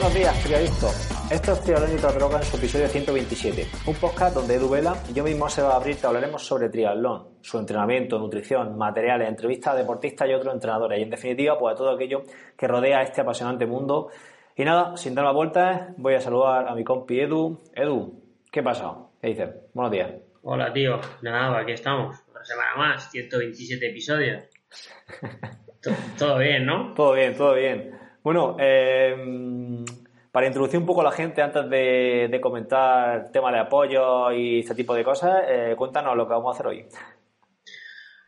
Buenos días, triadictos. Esto es Triatlón Droga en su episodio 127, un podcast donde Edu Vela y yo mismo se va a abrir te hablaremos sobre triatlón, su entrenamiento, nutrición, materiales, entrevistas a deportistas y otros entrenadores y en definitiva pues a todo aquello que rodea este apasionante mundo. Y nada, sin dar la vuelta, voy a saludar a mi compi Edu. Edu, ¿qué pasa? ¿Qué dices? Buenos días. Hola tío, nada, aquí estamos, otra semana más, 127 episodios. todo bien, ¿no? Todo bien, todo bien. Bueno, eh, para introducir un poco a la gente antes de, comentar tema de apoyo y este tipo de cosas, eh, cuéntanos lo que vamos a hacer hoy.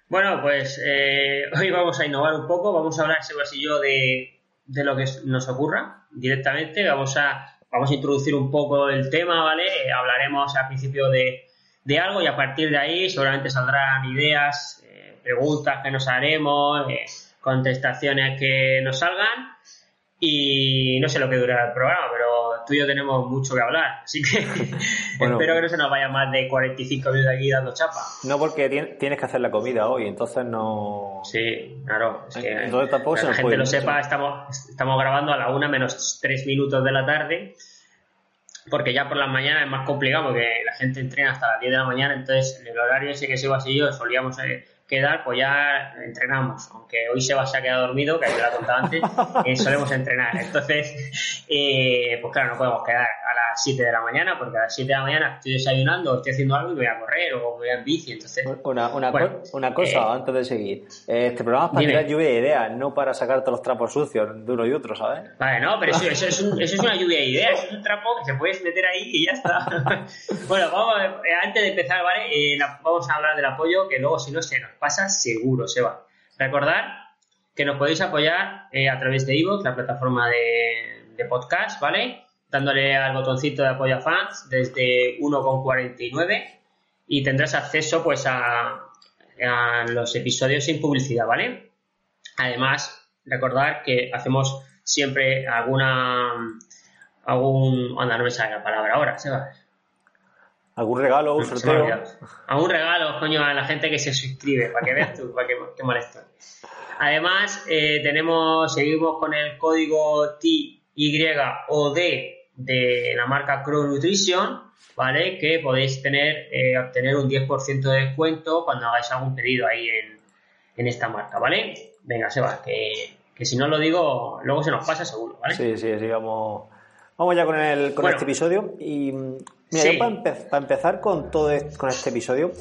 Bueno, pues eh, hoy vamos a innovar un poco, vamos a hablar, Sebas y yo, de, de lo que nos ocurra directamente, vamos a, vamos a introducir un poco el tema, ¿vale? hablaremos al principio de, de, algo y a partir de ahí seguramente saldrán ideas, eh, preguntas que nos haremos, contestaciones que nos salgan y no sé lo que durará el programa, pero tú y yo tenemos mucho que hablar, así que espero que no se nos vaya más de 45 minutos aquí dando chapa. No, porque tienes que hacer la comida hoy, entonces no... Sí, claro, es que entonces tampoco la gente lo sepa, estamos, estamos grabando a la una menos 3 minutos de la tarde, porque ya por las mañanas es más complicado, porque la gente entrena hasta las 10 de la mañana, entonces el horario ese que sigo así yo solíamos... Eh, quedar, pues ya entrenamos. Aunque hoy Sebas se ha quedado dormido, que te lo he contado antes, eh, solemos entrenar. Entonces, eh, pues claro, no podemos quedar a las 7 de la mañana, porque a las 7 de la mañana estoy desayunando, estoy haciendo algo y voy a correr o voy a en bici. Entonces, una, una, cosa eh, antes de seguir. Este programa es para tirar lluvia de ideas, no para sacarte los trapos sucios de uno y otro, ¿sabes? Vale, no, pero eso, eso, es, un, eso es una lluvia de ideas, eso es un trapo que se puede meter ahí y ya está. bueno, vamos antes de empezar, ¿vale? vamos a hablar del apoyo, que luego si no se nos pasa seguro, Seba. Recordar que nos podéis apoyar eh, a través de iVoox, la plataforma de, podcast, ¿vale? Dándole al botoncito de apoyo a fans desde 1,49 y tendrás acceso pues a, los episodios sin publicidad, ¿vale? Además, recordar que hacemos siempre alguna algún anda no me sale la palabra ahora, Seba ¿Algún regalo, un sorteo? Algún regalo, coño, a la gente que se suscribe, para que veas tú, para que, qué molesto. Además, eh, tenemos, seguimos con el código TYOD de la marca Crow Nutrition, ¿vale? Que podéis tener, eh, obtener un 10% de descuento cuando hagáis algún pedido ahí en, en esta marca, ¿vale? Venga, Seba, que, que si no lo digo, luego se nos pasa seguro, ¿vale? Sí, sí, vamos, vamos ya con, el, con este episodio y Mira, yo para, empezar con todo con este episodio,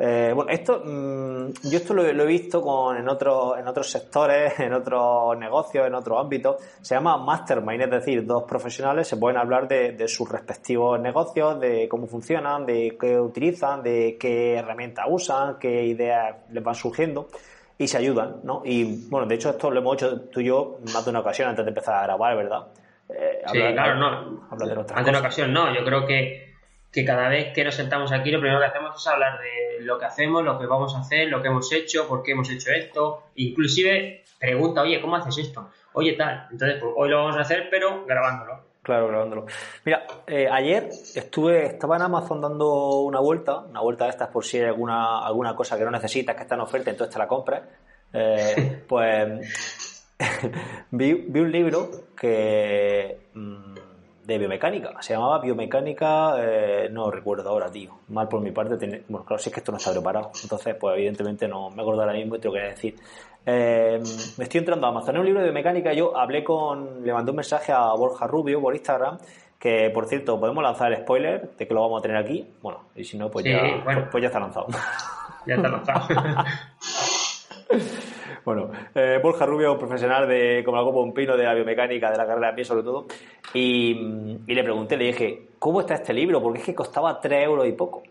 eh, bueno, esto, mm, yo esto lo, he visto con, en, otros en otros sectores, en otros negocios, en otros ámbitos. Se llama mastermind, es decir, dos profesionales se pueden hablar de, sus respectivos negocios, de cómo funcionan, de qué utilizan, de qué herramientas usan, qué ideas les van surgiendo y se ayudan, ¿no? Y bueno, de hecho esto lo hemos hecho tú y yo más de una ocasión antes de empezar a grabar, ¿verdad? Eh, sí, claro, no. Hablar de antes de una ocasión no, yo creo que que cada vez que nos sentamos aquí lo primero que hacemos es hablar de lo que hacemos, lo que vamos a hacer, lo que hemos hecho, por qué hemos hecho esto, inclusive pregunta, oye, ¿cómo haces esto? Oye, tal. Entonces, pues hoy lo vamos a hacer, pero grabándolo. Claro, grabándolo. Mira, eh, ayer estuve, estaba en Amazon dando una vuelta, una vuelta de estas por si hay alguna, alguna cosa que no necesitas, que está en oferta, entonces te la compras. Eh, pues vi, vi, un libro que... Mm, de biomecánica. Se llamaba biomecánica, eh, no recuerdo ahora, tío. Mal por mi parte. bueno, claro, si es que esto no está preparado. Entonces, pues evidentemente no me acuerdo ahora mismo y tengo que decir. Eh, me estoy entrando a Amazon. En un libro de biomecánica yo hablé con, le mandé un mensaje a Borja Rubio por Instagram. Que por cierto, podemos lanzar el spoiler de que lo vamos a tener aquí. Bueno, y si no, pues, ya, pues, pues ya está lanzado. Ya está lanzado. Bueno, eh, Borja Rubio, profesional de como la copa un pino de la biomecánica, de la carrera de pie sobre todo, y, le pregunté, le dije, ¿cómo está este libro? Porque es que costaba 3 euros y poco.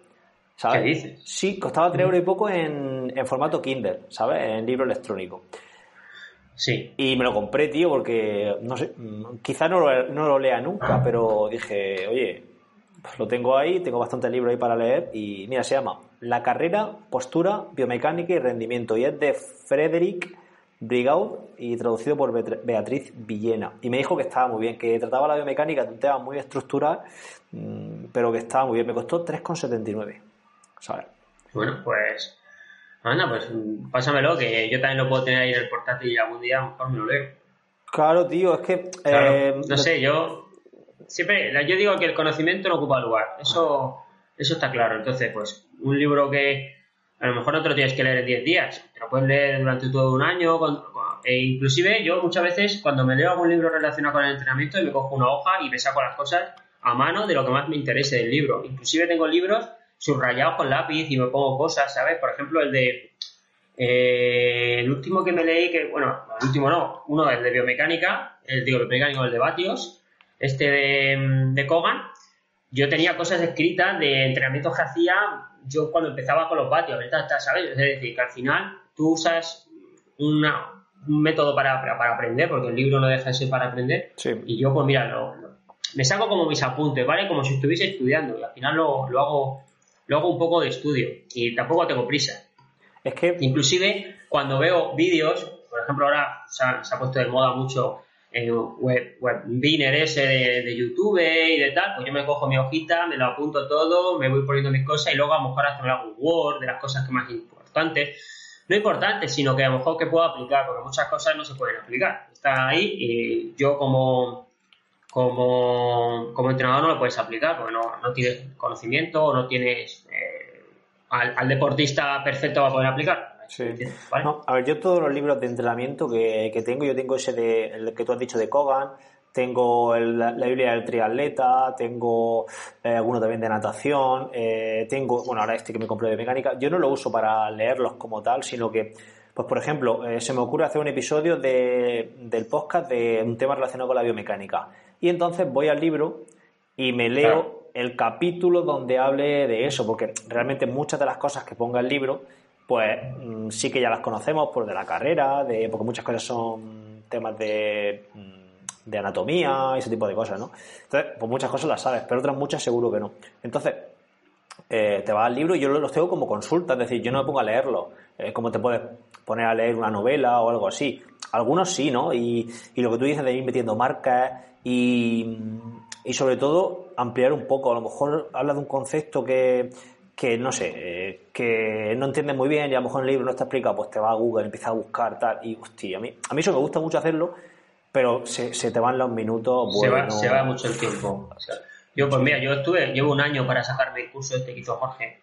¿Sabes? ¿Qué dices? Sí, costaba 3 euros y poco en, formato Kindle, ¿sabes? En libro electrónico. Sí. Y me lo compré, tío, porque, no sé, quizás no lo, no lo lea nunca, pero dije, oye, pues lo tengo ahí, tengo bastante libros ahí para leer y mira, se llama La carrera, postura, biomecánica y rendimiento y es de Frederick Brigaud y traducido por Beatriz Villena. Y me dijo que estaba muy bien, que trataba la biomecánica de un tema muy estructural, mm, pero que estaba muy bien. Me costó 3,79. ¿Sabes? Bueno, pues. Anda, pues pásamelo, que yo también lo puedo tener ahí en el portátil y algún día mejor me lo leo. Claro, tío, es que... Eh, no sé, yo... Siempre, yo digo que el conocimiento no ocupa lugar. Eso, eso está claro. Entonces, pues, un libro que a lo mejor no te lo tienes que leer en 10 días, te lo puedes leer durante todo un año. e inclusive yo muchas veces cuando me leo algún libro relacionado con el entrenamiento, me cojo una hoja y me saco las cosas a mano de lo que más me interese del libro. Inclusive tengo libros subrayados con lápiz y me pongo cosas, ¿sabes? Por ejemplo, el de... Eh, el último que me leí, que bueno, el último no, uno es de biomecánica, el digo biomecánico, el de Batios, este de, de Kogan, yo tenía cosas escritas de entrenamientos que hacía yo cuando empezaba con los vatios, ¿sabes? Es decir, que al final tú usas un método para, para, aprender, porque el libro no deja de ser para aprender, y yo pues mira, me saco como mis apuntes, ¿vale? Como si estuviese estudiando, y al final lo, lo, hago, lo hago un poco de estudio, y tampoco tengo prisa. Es que... Inclusive, cuando veo vídeos, por ejemplo, ahora se ha puesto de moda mucho en web, ese de, YouTube y de tal, pues yo me cojo mi hojita, me lo apunto todo, me voy poniendo mis cosas y luego a lo mejor hasta me hago un Word de las cosas que más importantes. No importantes, sino que a lo mejor que puedo aplicar, porque muchas cosas no se pueden aplicar. Está ahí y yo como, como, como entrenador no lo puedes aplicar, porque no, no tienes conocimiento o no tienes eh, al, al deportista perfecto va a poder aplicar Sí. a ver, yo todos los libros de entrenamiento que, tengo, yo tengo ese de, el que tú has dicho de Kogan, tengo la, Biblia del triatleta, tengo eh, alguno también de natación, eh, tengo, bueno, ahora este que me compré de mecánica, yo no lo uso para leerlos como tal, sino que, pues por ejemplo, eh, se me ocurre hacer un episodio de, del podcast de un tema relacionado con la biomecánica. Y entonces voy al libro y me leo el capítulo donde hable de eso, porque realmente muchas de las cosas que ponga el libro pues mm, sí que ya las conocemos por de la carrera, de, porque muchas cosas son temas de, mm, de anatomía y ese tipo de cosas, ¿no? Entonces, pues muchas cosas las sabes, pero otras muchas seguro que no. Entonces, eh, te vas al libro y yo los tengo como consulta, es decir, yo no me pongo a leerlo, eh, como te puedes poner a leer una novela o algo así. Algunos sí, ¿no? Y, y lo que tú dices de ir metiendo marcas y, y sobre todo ampliar un poco, a lo mejor habla de un concepto que que no sé, eh, que no entiendes muy bien y a lo mejor en el libro no está explicado, pues te va a Google, empieza a buscar tal, y hostia, a mí, a mí eso me gusta mucho hacerlo, pero se, te van los minutos. se, va, se va mucho el tiempo. yo, pues mira, yo estuve, llevo un año para sacarme el curso este que hizo Jorge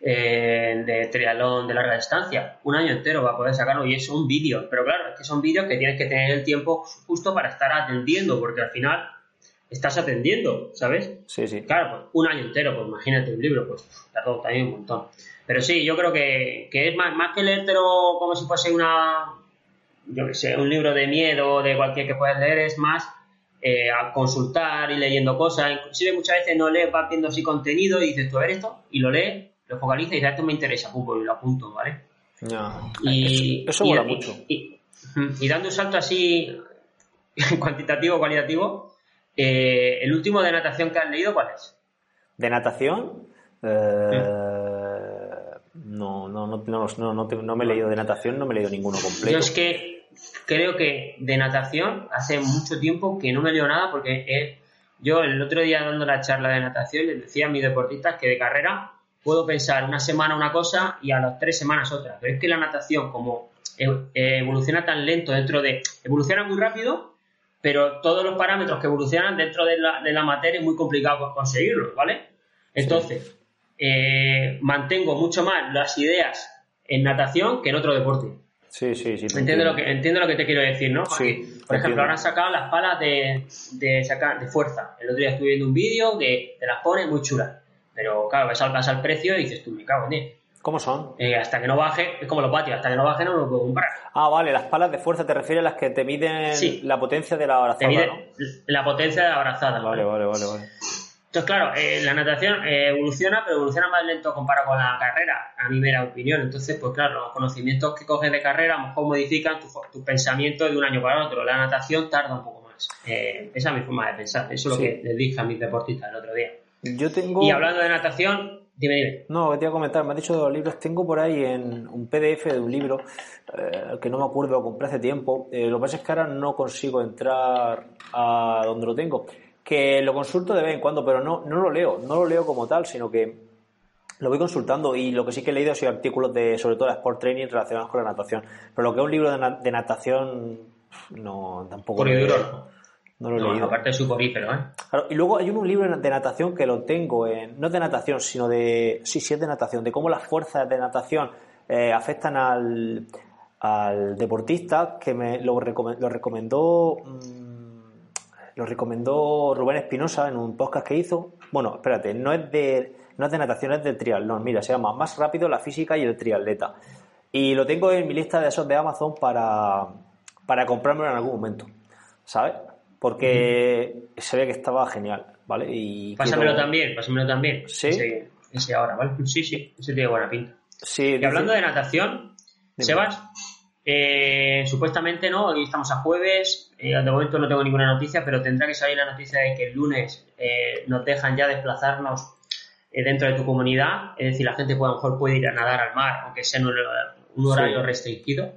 eh, de triatlón de larga distancia, un año entero para poder sacarlo y es un vídeo, pero claro, es que son vídeos que tienes que tener el tiempo justo para estar atendiendo, porque al final estás atendiendo, ¿sabes? Sí, sí. Claro, pues un año entero, pues imagínate un libro, pues todo también un montón. Pero sí, yo creo que, es más, más que leértelo como si fuese una, yo qué sé, un libro de miedo o de cualquier que puedas leer, es más eh, a consultar y leyendo cosas. Inclusive muchas veces no lees, vas viendo así contenido y dices, tú a ver esto, y lo lees, lo focalizas y dices, esto me interesa, pum, pues lo apunto, ¿vale? y, eso, mola mucho. Y, y, dando un salto así cuantitativo, cualitativo, eh, ¿El último de natación que has leído cuál es? ¿De natación? Eh, no, no, no, no, me he leído de natación, no me he leído ninguno completo. Yo es que creo que de natación hace mucho tiempo que no me leo nada porque yo el otro día dando la charla de natación les decía a mis deportistas que de carrera puedo pensar una semana una cosa y a las tres semanas otra. Pero es que la natación, como evoluciona tan lento dentro de. evoluciona muy rápido, pero todos los parámetros que evolucionan dentro de la, de la materia es muy complicado conseguirlos, ¿vale? Entonces, eh, mantengo mucho más las ideas en natación que en otro deporte. Sí, sí, sí. Entiendo lo, que, entiendo lo que te quiero decir, ¿no? sí, por ejemplo, ahora han sacado las palas de, de, sacar, de fuerza. El otro día estuve viendo un vídeo que te las pone muy chulas. Pero claro, ves al pasar el precio y dices tú, me cago en él. ¿Cómo son? Eh, hasta que no baje, es como los patios, hasta que no baje no lo puedo comprar. Ah, vale, las palas de fuerza te refieres a las que te miden la potencia de la abrazada, ¿no? La potencia de la abrazada. Vale, vale, vale, vale. Entonces, claro, eh, la natación eh, evoluciona, pero evoluciona más lento comparado con la carrera, a mi mera opinión. Entonces, pues claro, los conocimientos que coges de carrera a lo mejor modifican tus tu pensamientos de un año para otro. La natación tarda un poco más. esa es mi forma de pensar. Eso es lo que les dije a mis deportistas el otro día. Yo tengo... Y hablando de natación, Dime, dime. No, te iba a comentar, me has dicho de los libros, tengo por ahí en un PDF de un libro eh, que no me acuerdo, lo compré hace tiempo. Eh, lo que pasa es que ahora no consigo entrar a donde lo tengo. Que lo consulto de vez en cuando, pero no, no lo leo, no lo leo como tal, sino que lo voy consultando y lo que sí que he leído son artículos de, sobre todo, de Sport Training relacionados con la natación. Pero lo que es un libro de, natación no, tampoco. Duro. No lo he leído. Aparte de suporífero, ¿eh? Claro, y luego hay un libro de natación que lo tengo, en, no de natación, sino de. Sí, sí, es de natación, de cómo las fuerzas de natación eh, afectan al, al deportista, que me lo, recome- lo recomendó. mm, lo recomendó Rubén Espinosa en un podcast que hizo. Bueno, espérate, no es de, no es de natación, es del triatlón. Mira, se llama Más rápido la física y el triatleta. Y lo tengo en mi lista de esos de Amazon para, para comprármelo en algún momento. ¿Sabes? Porque se ve que estaba genial, ¿vale? Y Pásamelo quiero- también, pásamelo también. ¿Sí? Ese, ese ahora, ¿vale? Sí, sí, ese tiene buena pinta. Sí, Y hablando de natación, Dime. Sebas, eh, supuestamente no, hoy estamos a jueves, eh, de momento no tengo ninguna noticia, pero tendrá que salir la noticia de que el lunes eh, nos dejan ya desplazarnos eh, dentro de tu comunidad, es decir, la gente puede, a lo mejor puede ir a nadar al mar, aunque sea en un, un horario Sí. restringido.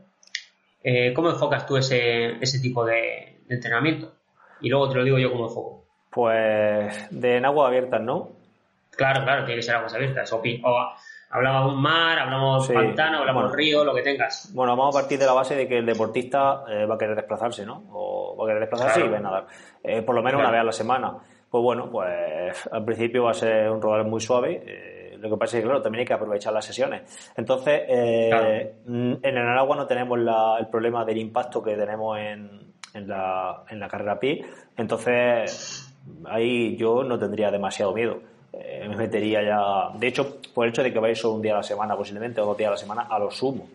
Eh, ¿Cómo enfocas tú ese, ese tipo de, de entrenamiento? Y luego te lo digo yo cómo enfoco. Pues de en agua abiertas, ¿no? Claro, claro, tiene que ser aguas abiertas. O, o un mar, hablamos Sí, pantano, hablamos bueno. río, lo que tengas. Bueno, vamos a partir de la base de que el deportista eh, va a querer desplazarse, ¿no? O va a querer desplazarse Claro. y va a nadar. Eh, por lo menos Claro. una vez a la semana. Pues bueno, pues al principio va a ser un rodar muy suave. eh, lo que pasa es que, claro, también hay que aprovechar las sesiones. Entonces, eh, Claro. en el agua no tenemos la- el problema del impacto que tenemos en, en la, en la carrera a pie. Entonces, ahí yo no tendría demasiado miedo. Eh, me metería ya. De hecho, por el hecho de que vais solo un día a la semana, posiblemente, o dos días a la semana, a lo sumo.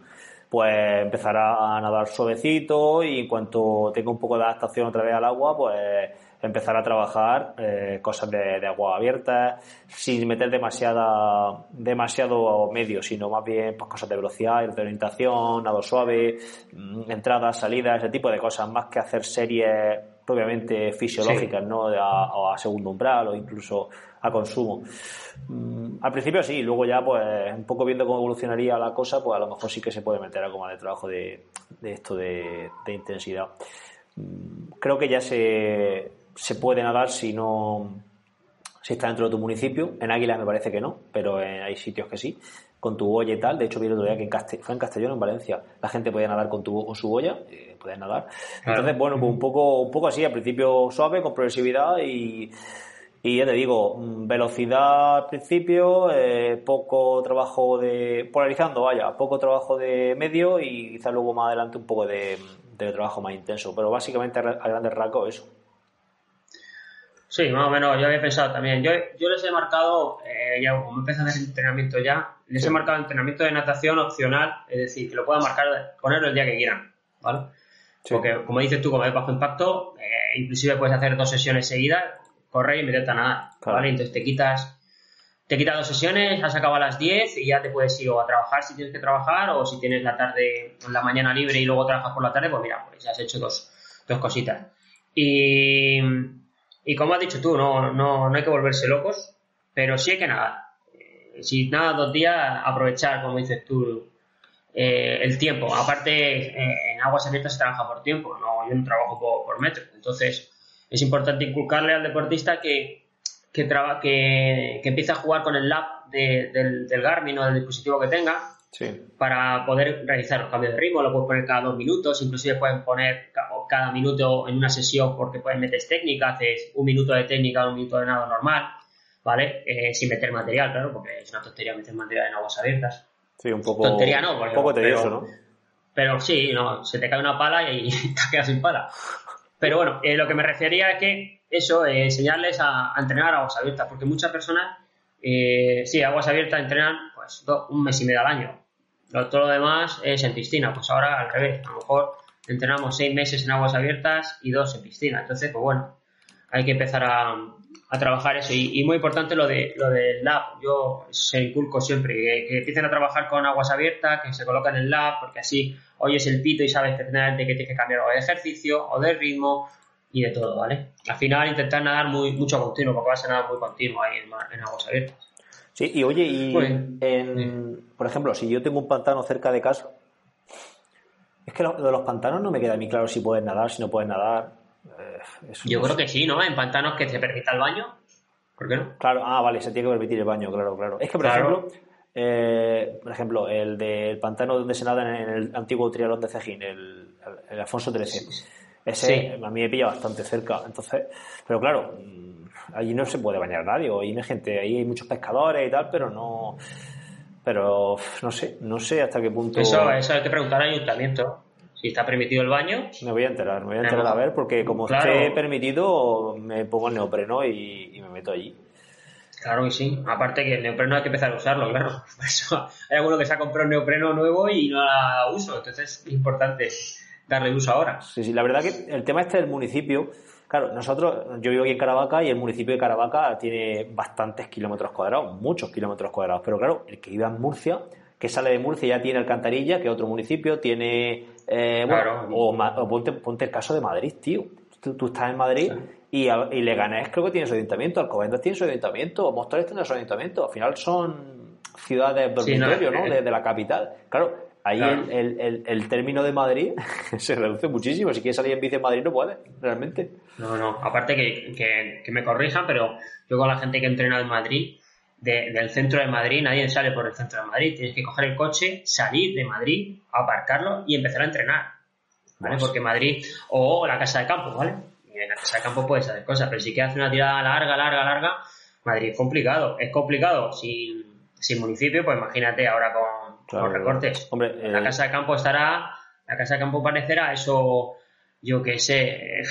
Pues empezará a nadar suavecito y en cuanto tenga un poco de adaptación otra vez al agua, pues empezar a trabajar eh, cosas de, de agua abierta, sin meter demasiada, demasiado medio, sino más bien pues, cosas de velocidad, de orientación, nado suave, mm, entradas, salidas, ese tipo de cosas, más que hacer series propiamente fisiológicas, ¿no? A, segundo umbral o incluso a consumo. Mm, al principio sí, luego ya pues un poco viendo cómo evolucionaría la cosa, pues a lo mejor sí que se puede meter algo más de trabajo de, de esto de, de intensidad. Mm, Creo que ya se, se puede nadar si no si está dentro de tu municipio. En Águilas me parece que no, pero eh, hay sitios que sí, con tu boya y tal. De hecho, vi el otro día que en Caste- fue en Castellón, en Valencia, la gente podía nadar con, tu, con su boya, eh, podías nadar. Claro. Entonces, bueno, pues un poco, un poco así, al principio suave, con progresividad y, y ya te digo, mm, velocidad al principio, eh, poco trabajo de. polarizando, vaya, poco trabajo de medio y quizás luego más adelante un poco de, de trabajo más intenso. Pero básicamente a grandes rasgos eso. Sí, más o menos, yo había pensado también. Yo, yo les he marcado, eh, ya como empecé a hacer entrenamiento ya, les he marcado entrenamiento de natación opcional, es decir, que lo puedan marcar, ponerlo el día que quieran, ¿vale? Sí. Porque, como dices tú, como es bajo impacto, eh, inclusive puedes hacer dos sesiones seguidas, correr y meterte a nadar, Claro. ¿vale? Entonces te quitas, te quitas dos sesiones, has acabado a las 10 y ya te puedes ir o a trabajar si tienes que trabajar o si tienes la tarde, la mañana libre y luego trabajas por la tarde, pues mira, pues ya has hecho dos, dos cositas. Y, y como has dicho tú, no, no, no hay que volverse locos, pero sí hay que nadar. Eh, Si nada dos días, aprovechar, como dices tú, eh, el tiempo. Aparte, eh, en aguas abiertas se trabaja por tiempo, no, yo no trabajo por, por metro. Entonces, es importante inculcarle al deportista que, que, traba- que, que empiece a jugar con el lab de- del, del Garmin o del dispositivo que tenga Sí. para poder realizar los cambios de ritmo. Lo puedes poner cada dos minutos, inclusive pueden poner cada minuto en una sesión porque puedes meter técnica, haces un minuto de técnica, un minuto de nado normal, ¿vale? Eh, sin meter material, claro, porque es una tontería meter material en aguas abiertas. Sí, un poco. Tontería no, porque- un poco tedioso, pero- ¿no? Pero sí, no, se te cae una pala y te quedas sin pala. Pero bueno, eh, lo que me refería es que eso, eh, enseñarles a, a entrenar a aguas abiertas, porque muchas personas, sí, aguas abiertas entrenan pues do- un mes y medio al año. Lo, todo lo demás es en piscina, pues ahora al revés, a lo mejor entrenamos seis meses en aguas abiertas y dos en piscina. Entonces, pues bueno, hay que empezar a, a trabajar eso. Y, muy importante lo de lo del lab. Yo se inculco siempre que, empiecen a trabajar con aguas abiertas, que se colocan en el lab, porque así oyes el pito y sabes perfectamente que tienes que cambiar o de ejercicio o de ritmo y de todo, ¿vale? Al final intentar nadar muy mucho continuo, porque vas a nadar muy continuo ahí en, en aguas abiertas. Sí, y oye, y Pues, en, por ejemplo, si yo tengo un pantano cerca de casa, es que lo, lo de los pantanos no me queda muy claro si puedes nadar, si no puedes nadar. Eh, Yo no creo sé. que sí, ¿no? En pantanos que te permita el baño, ¿por qué no? Claro, ah, vale, se tiene que permitir el baño, claro, claro. Es que, por Claro. ejemplo, eh, por ejemplo, el del pantano donde se nada en el antiguo triatlón de Cejín, el, el Alfonso XIII. Ese a mí me pilla bastante cerca. Entonces, pero claro, mm, allí no se puede bañar nadie, ahí hay gente, ahí hay muchos pescadores y tal, pero no. Pero no sé, no sé hasta qué punto. Eso, eso hay que preguntar al ayuntamiento. Si está permitido el baño. Me voy a enterar, me voy a enterar a ver, porque como esté permitido, me pongo el neopreno y, me meto allí. Claro que sí. Aparte que el neopreno hay que empezar a usarlo, claro. hay alguno que se ha comprado un neopreno nuevo y no la uso. Entonces es importante darle uso ahora. Sí, sí. La verdad que el tema este del municipio, claro, nosotros, yo vivo aquí en Caravaca y el municipio de Caravaca tiene bastantes kilómetros cuadrados, muchos kilómetros cuadrados. Pero claro, el que vive en Murcia, que sale de Murcia ya tiene Alcantarilla, que otro municipio, tiene eh, bueno, o, ponte, el caso de Madrid, tío. Tú, estás en Madrid y, y Leganés creo que tiene su ayuntamiento, Alcobendas tiene su ayuntamiento, Móstoles tiene su ayuntamiento. Al final son ciudades dormitorio, ¿no? De, la capital. Claro, ahí el, el, el, término de Madrid se reduce muchísimo. Si quieres salir en bici en Madrid no puedes, realmente. No, no. Aparte que, que, que me corrijan, pero yo con la gente que entrena en Madrid del centro de Madrid, nadie sale por el centro de Madrid. Tienes que coger el coche, salir de Madrid, aparcarlo y empezar a entrenar. ¿Vale? Porque Madrid, o la casa de campo, ¿vale? Y en la casa de campo puedes hacer cosas, pero si quieres hacer una tirada larga, larga, larga, Madrid es complicado. Es complicado sin, sin municipio, pues imagínate ahora con, los recortes. Hombre, la eh, casa de campo estará, la casa de campo parecerá eso yo que sé, eh,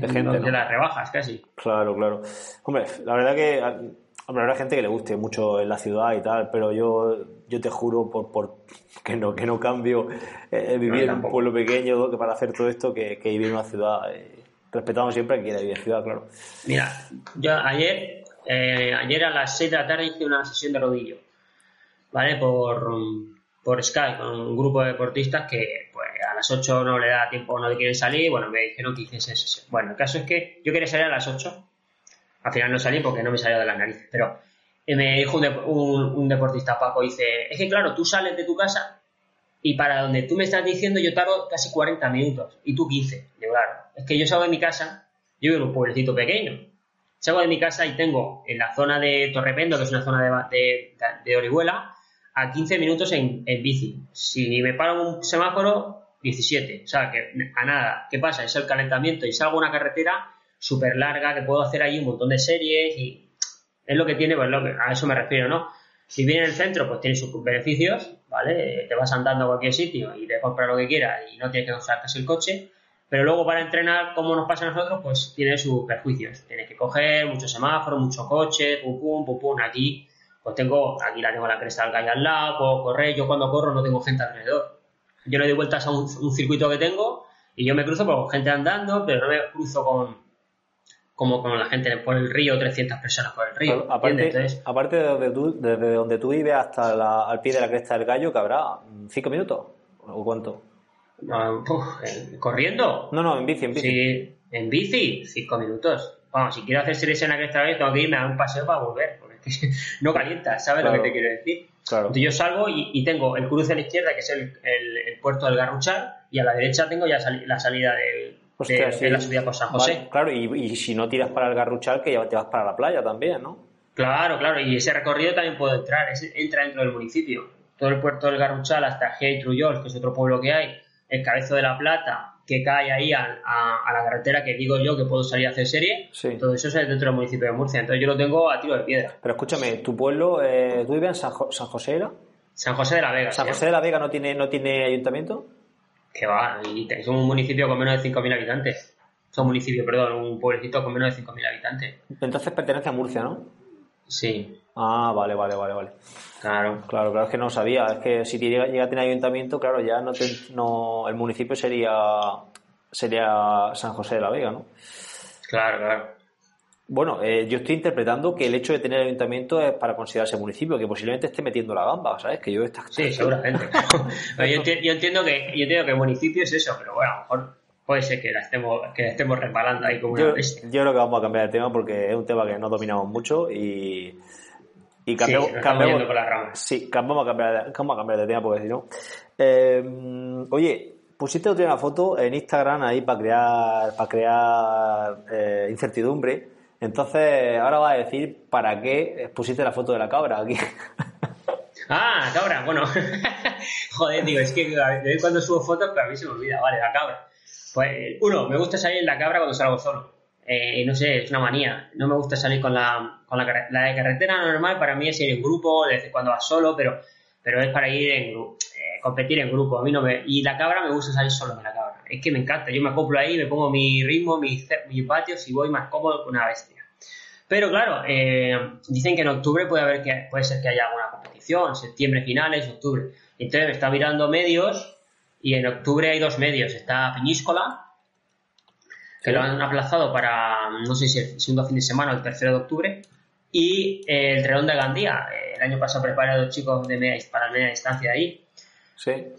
de, de, las rebajas casi. Claro, claro. Hombre, la verdad que Hombre, habrá gente que le guste mucho en la ciudad y tal, pero yo, yo te juro por, por que no, que no cambio eh, vivir en un pueblo pequeño que para hacer todo esto que, vivir en una ciudad. Eh, respetamos siempre a quien quiera vivir en ciudad, claro. Mira, yo ayer, eh, ayer a las 6 de la tarde hice una sesión de rodillo, ¿vale? Por, por Skype, con un grupo de deportistas que pues a las 8 no le da tiempo, no le quieren salir, bueno, me dijeron que hiciese sesión. Bueno, el caso es que yo quería salir a las 8 al final no salí porque no me salió de las narices. Pero eh, me dijo un, deportista, Paco, dice, es que claro, tú sales de tu casa y para donde tú me estás diciendo yo tardo casi 40 minutos y tú 15. Digo, claro, es que yo salgo de mi casa, yo vivo en un pueblecito pequeño. Salgo de mi casa y tengo en la zona de Torrependo, que es una zona de, de, Orihuela, a 15 minutos en, en, bici. Si me paro un semáforo, 17. O sea, que a nada. ¿Qué pasa? Es el calentamiento y salgo una carretera súper larga, que puedo hacer ahí un montón de series y es lo que tiene, pues lo que, a eso me refiero, ¿no? Si viene en el centro, pues tiene sus beneficios, ¿vale? Te vas andando a cualquier sitio y te compras lo que quieras y no tienes que usar casi el coche. Pero luego para entrenar, como nos pasa a nosotros, pues tiene sus perjuicios. Tienes que coger muchos semáforos, mucho coche, pum pum, pum pum. Aquí, pues tengo, aquí la tengo la cresta del calle al lado, puedo correr. Yo cuando corro no tengo gente alrededor. Yo le doy vueltas a un, un circuito que tengo y yo me cruzo con gente andando, pero no me cruzo con, como con la gente por el río, 300 personas por el río. aparte, aparte de donde tú, desde donde tú vives hasta la, al pie de la cresta del gallo, que habrá cinco minutos o cuánto. ¿Corriendo? No, no, en bici, en bici. Sí, en bici, cinco minutos. Vamos, si quiero hacer series en la cresta del gallo, tengo que irme a un paseo para volver, porque no calienta, ¿sabes lo que te quiero decir? Claro. Entonces yo salgo y, tengo el cruce a la izquierda, que es el, el, puerto del Garruchal, y a la derecha tengo ya la salida del, de, la subida por San José. claro, y, si no tiras para el Garruchal, que ya te vas para la playa también, ¿no? Claro, claro, y ese recorrido también puede entrar, entra dentro del municipio. Todo el puerto del Garruchal hasta Gea y Trullol, que es otro pueblo que hay, el Cabezo de la Plata, que cae ahí a, la carretera que digo yo que puedo salir a hacer serie, todo eso es dentro del municipio de Murcia. Entonces yo lo tengo a tiro de piedra. Pero escúchame, ¿tu pueblo, eh, tú vives en San, José era? San José de la Vega. ¿San José de la Vega no tiene, no tiene ayuntamiento? Que va, y es un municipio con menos de 5.000 habitantes. Es un municipio, perdón, un pueblecito con menos de 5.000 habitantes. Entonces pertenece a Murcia, ¿no? Sí. Ah, vale, vale, vale, vale. Claro. Claro, claro, es que no sabía. Es que si llega, llega a tener ayuntamiento, claro, ya no, no el municipio sería sería San José de la Vega, ¿no? Claro, claro. Bueno, eh, yo estoy interpretando que el hecho de tener ayuntamiento es para considerarse municipio, que posiblemente esté metiendo la gamba, ¿sabes? Que yo esta... Sí, seguramente. yo, entiendo que, yo entiendo que el municipio es eso, pero bueno, a lo mejor puede ser que la estemos, que estemos resbalando ahí como yo, una bestia. Yo creo que vamos a cambiar de tema porque es un tema que no dominamos mucho y... Y cambiamos, sí, cambiamos, con las ramas. Sí, vamos a cambiar, vamos a cambiar de tema porque si no... Eh, oye, pusiste otra una foto en Instagram ahí para crear, para crear eh, incertidumbre entonces, ahora va a decir para qué pusiste la foto de la cabra aquí. Ah, cabra, bueno. Joder, digo, es que de cuando subo fotos, pero a mí se me olvida, vale, la cabra. Pues, uno, me gusta salir en la cabra cuando salgo solo. Eh, no sé, es una manía. No me gusta salir con la, con la, la de carretera normal, para mí es ir en grupo, desde cuando vas solo, pero, pero es para ir en grupo competir en grupo. A mí no me. Y la cabra me gusta salir solo de la cabra. Es que me encanta. Yo me acoplo ahí, me pongo mi ritmo, mis, mis patios y voy más cómodo que una bestia. Pero claro, eh, dicen que en octubre puede haber que puede ser que haya alguna competición, septiembre finales, octubre. Entonces me está mirando medios y en octubre hay dos medios. Está Peñíscola, que lo han aplazado para no sé si el segundo fin de semana o el tercero de octubre, y el Trelón de Gandía. El año pasado preparé a dos chicos de media, para media distancia ahí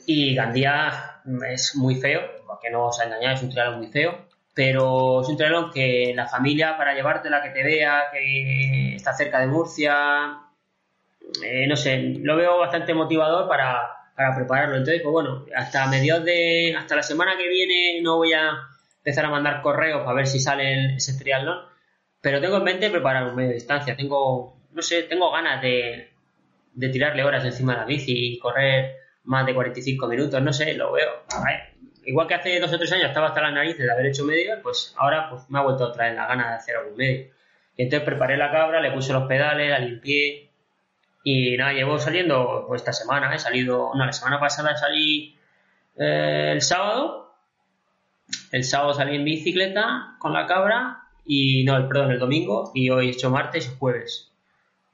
y Gandía es muy feo, porque no os ha engañado, es un triatlón muy feo, pero es un triatlón que la familia, para llevártela, que te vea, que está cerca de Murcia, eh, no sé, lo veo bastante motivador para, prepararlo. Entonces, pues bueno, hasta mediados de, hasta la semana que viene no voy a empezar a mandar correos para ver si sale ese triatlón, pero tengo en mente preparar un medio de distancia, tengo, no sé, tengo ganas de, de tirarle horas encima de la bici y correr más de 45 minutos, no sé, lo veo. igual que hace dos o tres años estaba hasta las narices de haber hecho medio, pues ahora pues, me ha vuelto a traer la gana de hacer algún medio. Y entonces preparé la cabra, le puse los pedales, la limpié y nada, llevo saliendo pues esta semana, he salido, no, la semana pasada salí eh, el sábado, el sábado salí en bicicleta con la cabra y no, el, perdón, el domingo y hoy he hecho martes y jueves,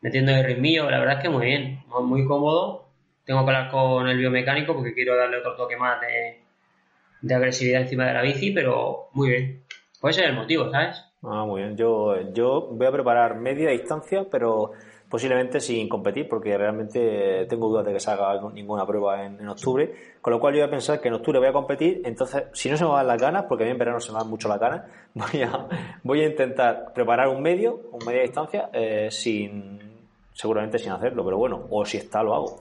metiendo el ritmillo, la verdad es que muy bien, muy cómodo tengo que hablar con el biomecánico porque quiero darle otro toque más de, agresividad encima de la bici, pero muy bien. Puede ser el motivo, ¿sabes? Ah, muy bien. Yo, yo voy a preparar media distancia, pero posiblemente sin competir, porque realmente tengo dudas de que se haga ninguna prueba en, octubre. Con lo cual yo voy a pensar que en octubre voy a competir, entonces si no se me van las ganas, porque a mí en verano se me van mucho las ganas, voy a, voy a intentar preparar un medio, un media distancia, eh, sin seguramente sin hacerlo, pero bueno, o si está lo hago.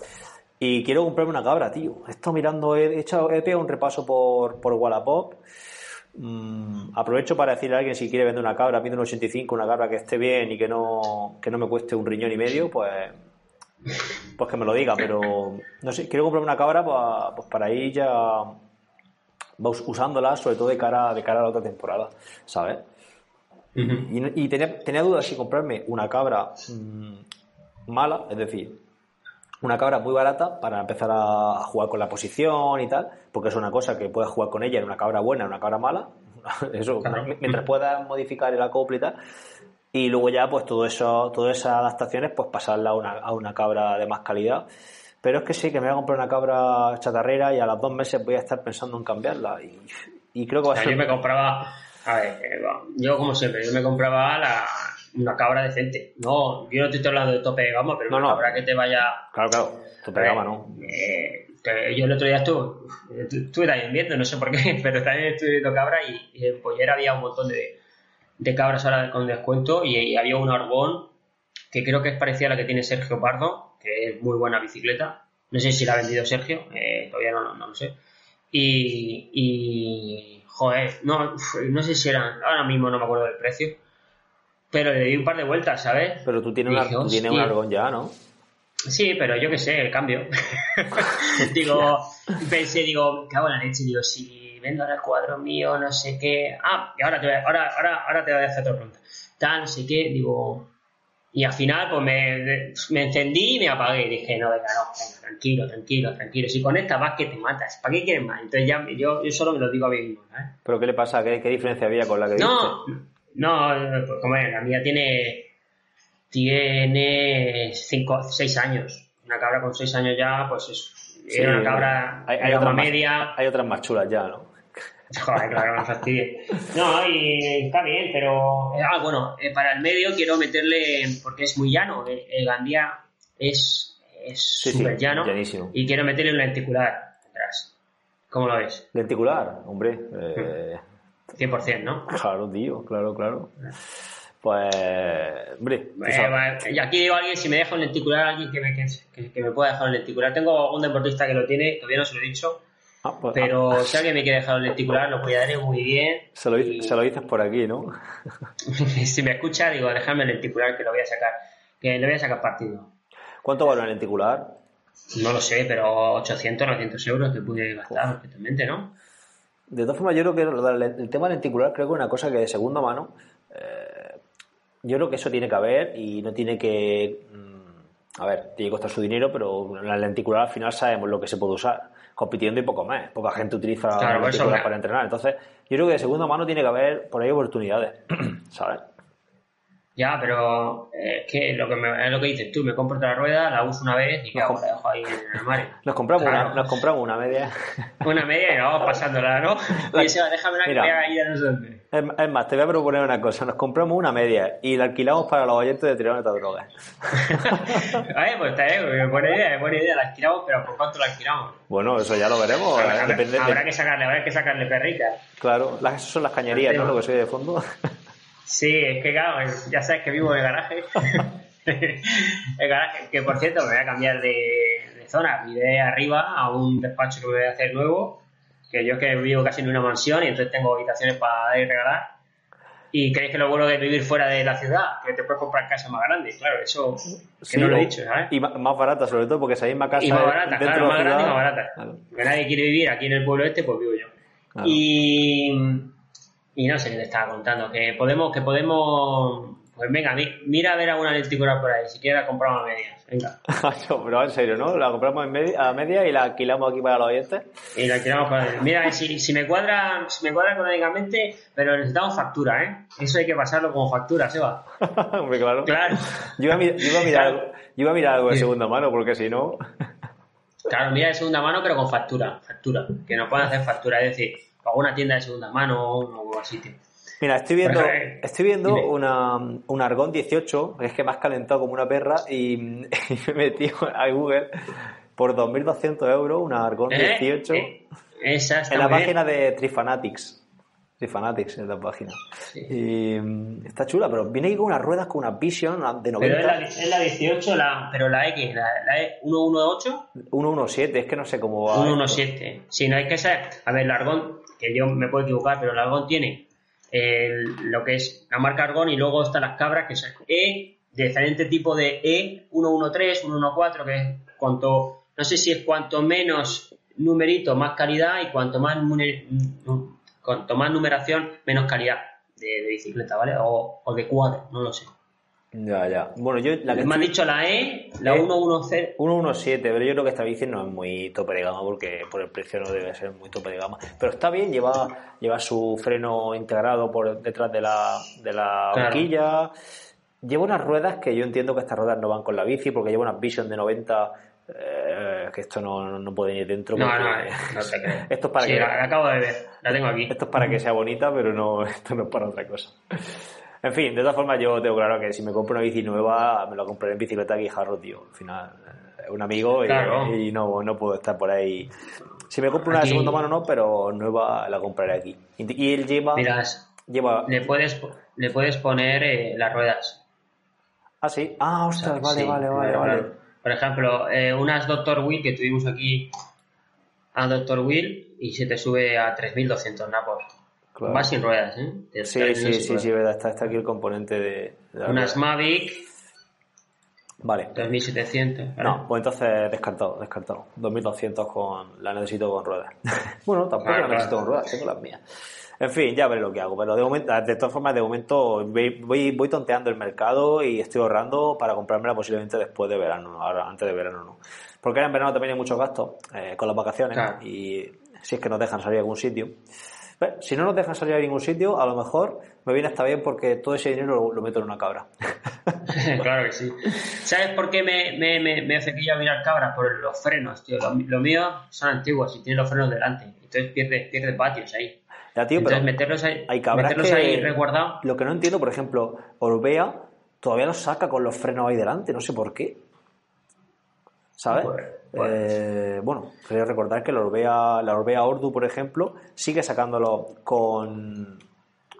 Y quiero comprarme una cabra, tío. He estado mirando, he, hecho, he pegado un repaso por, por Wallapop. Mm, aprovecho para decirle a alguien si quiere vender una cabra, pide un 85, una cabra que esté bien y que no, que no me cueste un riñón y medio, pues, pues que me lo diga. Pero no sé, quiero comprarme una cabra pues, pues para ir ya usándola, sobre todo de cara, de cara a la otra temporada, ¿sabes? Y, tenía, tenía dudas si comprarme una cabra mm, mala, es decir, una cabra muy barata para empezar a jugar con la posición y tal, porque es una cosa que puedes jugar con ella en una cabra buena, en una cabra mala, eso, mientras puedas modificar el acople y tal, y luego ya pues todo eso, todas esas adaptaciones pues pasarla a una, a una cabra de más calidad. Pero es que sí, que me voy a comprar una cabra chatarrera y a las dos meses voy a estar pensando en cambiarla. Y, creo que va a ser... Yo me compraba, a ver, eh, yo como siempre, yo me compraba la, una cabra decente. No, yo no te estoy hablando de tope de gama, pero una cabra que te vaya. Claro, claro, tope de gama, ¿no? Eh, yo el otro día estuve, estuve también viendo, no sé por qué, pero también estuve viendo cabra y, en Pollera había un montón de, de cabras ahora con descuento y, había un Argón que creo que es parecida a la que tiene Sergio Pardo, que es muy buena bicicleta. No sé si la ha vendido Sergio, eh, todavía no, no, lo sé. Y, y joder, no, no sé si eran, ahora mismo no me acuerdo del precio, pero le di un par de vueltas, ¿sabes? Pero tú tienes, tienes un argón ya, ¿no? Sí, pero yo qué sé, el cambio. digo, pensé, digo, cago en la leche, digo, si vendo ahora el cuadro mío, no sé qué. Ah, y ahora te voy a, ahora, ahora, ahora te voy a hacer otra pregunta. Tal, no sé qué, digo. Y al final, pues me, me encendí y me apagué. Y dije, no, venga, no, venga, tranquilo, tranquilo, tranquilo. Si con esta vas que te matas, ¿para qué quieres más? Entonces ya yo, yo solo me lo digo a mí mismo, ¿eh? ¿Pero qué le pasa? ¿Qué, qué diferencia había con la que No, no, pues como es, la mía tiene tiene 6 años. Una cabra con 6 años ya, pues es era una cabra hay, hay otras media. hay otras más chulas ya, ¿no? Joder, claro, me fastidie. No, y está bien, pero. Ah, bueno, eh, para el medio quiero meterle. Porque es muy llano. El, Gandía es súper llano. Y quiero meterle un lenticular atrás. ¿Cómo lo ves? Lenticular, hombre. Eh, 100%, ¿no? Claro, tío, claro, claro. Pues, hombre. y aquí digo a alguien, si me deja un lenticular, alguien que me, que, me pueda dejar un lenticular. Tengo un deportista que lo tiene, todavía no se lo he dicho. Ah, pues, pero ah. si alguien me quiere dejar un lenticular, lo cuidaré muy bien. Se lo, se lo dices por aquí, ¿no? si me escucha, digo, déjame el lenticular que lo voy a sacar, que le voy a sacar partido. ¿Cuánto vale un lenticular? No lo sé, pero 800, 900 euros te pude gastar perfectamente, ¿no? De todas formas, yo creo que el tema lenticular creo que es una cosa que de segunda mano, eh, yo creo que eso tiene que haber y no tiene que... mm, a ver, tiene que costar su dinero, pero la lenticular al final sabemos lo que se puede usar, compitiendo y poco más. Poca gente utiliza Claro, la lenticular para entrenar. Entonces, yo creo que de segunda mano tiene que haber por ahí oportunidades, ¿sabes? Ya, pero eh, es que lo que me- es lo que dices tú, me compro otra rueda, la uso una vez y ¿qué hago? La dejo ahí en el armario. Nos compramos, Claro. una, nos compramos una media. Una media y vamos pasándola, ¿no? La- Y se va, déjame la que Mira. voy a ir a no sé dónde. Es más, te voy a proponer una cosa. Nos compramos una media y la alquilamos para los oyentes de Tiraneta Drogas. Ay, pues está bien, buena idea, buena idea, la alquilamos, pero ¿por cuánto la alquilamos? Bueno, eso ya lo veremos. Habrá, eh, habrá- de- habrá que sacarle, habrá que sacarle perrica. Claro, las, esas son las cañerías, ¿no? Lo que soy de fondo. Sí, es que claro, ya sabes que vivo en el garaje. el garaje, que por cierto me voy a cambiar de, de zona, iré arriba a un despacho que me voy a hacer nuevo, que yo es que vivo casi en una mansión y entonces tengo habitaciones para y regalar. ¿Y creéis que lo bueno de vivir fuera de la ciudad? Que te puedes comprar casas más grandes. Claro, eso que Sí, no lo he dicho, ¿sabes? Y más barata, sobre todo, porque esa misma casa. Y más barata, claro, más grande y más barata. Claro. Porque nadie quiere vivir aquí en el pueblo este, pues vivo yo. Claro. Y, y no sé qué te estaba contando, que podemos, que podemos, pues venga, mi- mira a ver alguna lenticular por ahí, si quieres la compramos a medias, venga. No, pero en serio, ¿no? La compramos en media, a media y la alquilamos aquí para los oyentes. Y la por ahí. Mira, si, si me cuadra, si me cuadra económicamente, pero necesitamos factura, ¿eh? Eso hay que pasarlo como factura, Seba. Hombre, claro. Claro. Yo iba a, mi- yo iba a mirar, Claro. algo- yo iba a mirar algo de segunda mano, porque si no. Claro, mira de segunda mano, pero con factura, factura. Que no puedan hacer factura, es decir, alguna tienda de segunda mano o algún sitio. Mira, estoy viendo, eh, estoy viendo dime. una, un Argón 18, que es que me has calentado como una perra, y, y me he metido a Google por 2.200 euros una Argón ¿Eh? 18 Eh, Esa está en la bien. página de Trifanatics. Trifanatics es la página. Sí. Y está chula, pero viene aquí con unas ruedas con una Vision de 90. Pero es la, es la 18, la, pero la X, la, la E 118, 117, es que no sé cómo va. esto. 117. Si no hay que ser, a ver, el Argón, que yo me puedo equivocar, pero el Argón tiene lo que es la marca Argón y luego están las cabras que son E, de diferente tipo de E, 113, 114, que es cuanto, no sé si es cuanto menos numerito, más calidad y cuanto más, cuanto más numeración, menos calidad de, de bicicleta, ¿vale? O, o de cuadro, no lo sé. Ya, ya. Bueno, yo la que Me han dicho la E, la E. 110. 117, pero yo creo que esta bici no es muy tope de gama porque por el precio no debe ser muy tope de gama. Pero está bien, lleva, lleva su freno integrado por detrás de la, de la Claro. horquilla. Lleva unas ruedas que yo entiendo que estas ruedas no van con la bici porque lleva unas Vision de 90 eh, que esto no, no puede ir dentro. No, no, eh, no te creo. Esto es para Sí, que la, la acabo de ver, la tengo aquí. esto es para que sea bonita, pero no, esto no es para otra cosa. En fin, de todas formas, yo tengo claro que si me compro una bici nueva, me la compraré en bicicleta Guijarro, tío. Al final, eh, es un amigo y, Claro. y no, no puedo estar por ahí. Si me compro una de segunda mano, no, pero nueva la compraré aquí. Y él lleva. Mira, lleva le puedes, le puedes poner eh, las ruedas. ah, sí. Ah, ostras, vale, Sí, vale, vale. Por ejemplo, eh, unas Dr. Will que tuvimos aquí a Dr. Will y se te sube a 3200 napos. Claro. Va sin ruedas, ¿eh? Te- Sí, sí, sí, sí, verdad. Está, está aquí el componente de. de Unas. Mavic Vale. 2700. ¿vale? No, pues entonces descartado, descartado. 2200 con la necesito con ruedas. bueno, tampoco la necesito con ruedas, tengo las mías. En fin, ya veré lo que hago. Pero de momento, de todas formas, de momento voy, voy, voy tonteando el mercado y estoy ahorrando para comprármela posiblemente después de verano, ahora antes de verano no. Porque ahora en verano también hay muchos gastos eh, con las vacaciones Claro. y si es que nos dejan salir a algún sitio. Si no nos dejan salir a ningún sitio, a lo mejor me viene hasta bien porque todo ese dinero lo, lo meto en una cabra. claro que sí. ¿Sabes por qué me, me, me, me hace que yo a mirar cabras? Por los frenos, tío. Lo, lo mío son antiguos y tienen los frenos delante. Entonces pierde, pierde patios ahí. Ya, tío, Entonces pero meterlos ahí, hay cabras meterlos que- ahí resguardados. Lo que no entiendo, por ejemplo, Orbea todavía los saca con los frenos ahí delante, no sé por qué. ¿Sabes? Pues- Eh, bueno, quería recordar que la Orbea, la Orbea Ordu, por ejemplo, sigue sacándolo con,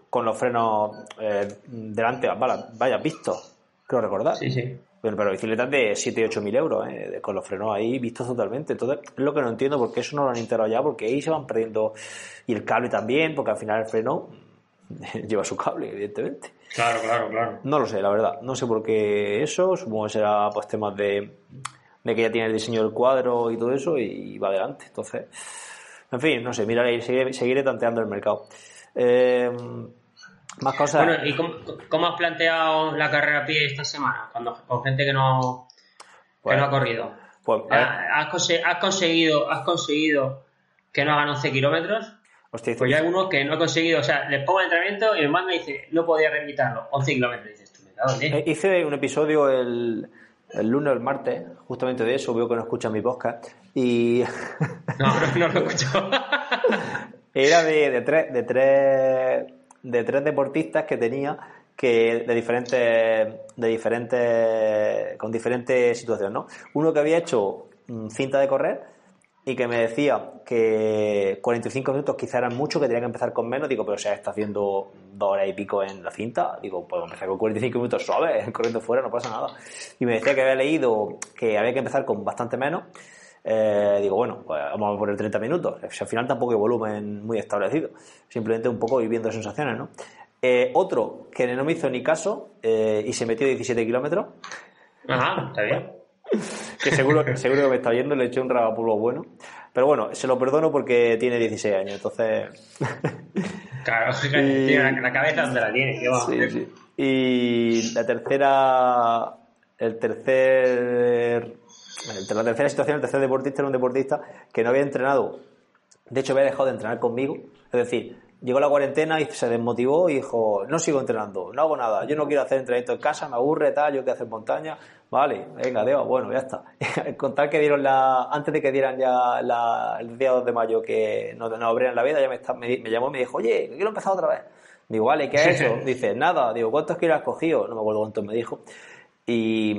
con los frenos eh, delante, vaya, vaya, vistos, creo recordar. Sí, sí. Pero, pero bicicletas de 7 y 8 mil euros, ¿eh? con los frenos ahí vistos totalmente. Entonces, es lo que no entiendo, porque eso no lo han integrado ya, porque ahí se van perdiendo. Y el cable también, porque al final el freno lleva su cable, evidentemente. Claro, claro, claro. No lo sé, la verdad. No sé por qué eso. Supongo que será pues temas de, ve que ya tiene el diseño del cuadro y todo eso y va adelante. Entonces, en fin, no sé, miraré, seguiré, seguiré tanteando el mercado. Eh, más cosas. Bueno, ¿y cómo, has planteado la carrera a pie esta semana? Cuando, con gente que no, que no ha corrido. Pues, ¿Has, conseguido, ¿Has conseguido que no hagan 11 kilómetros? Hostia, pues yo hay uno que no he conseguido, o sea, les pongo el entrenamiento y me manda y dice, no podía reeditarlo, 11 kilómetros. Dices, tú me cago eh, Hice un episodio el, el lunes o el martes, justamente de eso, veo que no escuchan mi podcast, y... no, no, lo escucho. Era de, de, tres, de, tres, de tres deportistas que tenía que de diferentes de diferentes con diferentes situaciones no uno que había hecho mm, cinta de correr y que me decía que 45 minutos quizá eran mucho, que tenía que empezar con menos. Digo, pero se está haciendo dos horas y pico en la cinta. Digo, pues empezar con 45 minutos suaves, corriendo fuera, no pasa nada. Y me decía que había leído que había que empezar con bastante menos. Eh, digo, bueno, pues vamos a poner 30 minutos. al final tampoco hay volumen muy establecido. Simplemente un poco viviendo sensaciones, ¿no? Eh, otro que no me hizo ni caso eh, y se metió 17 kilómetros. Ajá, está bien que seguro, que seguro que me está viendo, le eché un rabapulvo bueno. Pero bueno, se lo perdono porque tiene 16 años, entonces. claro, tiene la cabeza donde la tiene. Sí, sí. Y la tercera. El tercer. La tercera situación, el tercer deportista era un deportista que no había entrenado. De hecho, había dejado de entrenar conmigo. Es decir, llegó la cuarentena y se desmotivó y dijo, no sigo entrenando, no hago nada, yo no quiero hacer entrenamiento en casa, me aburre, tal, yo quiero hacer montaña, vale, venga, Dios, bueno, ya está. Contar que dieron la, antes de que dieran ya la, el día 2 de mayo que nos, nos abrieran la vida, ya me, me, llamó y me dijo, oye, quiero empezar otra vez. Digo, vale, ¿qué has hecho? Dice, nada, digo, ¿cuántos kilos has cogido? No me acuerdo cuántos me dijo. Y,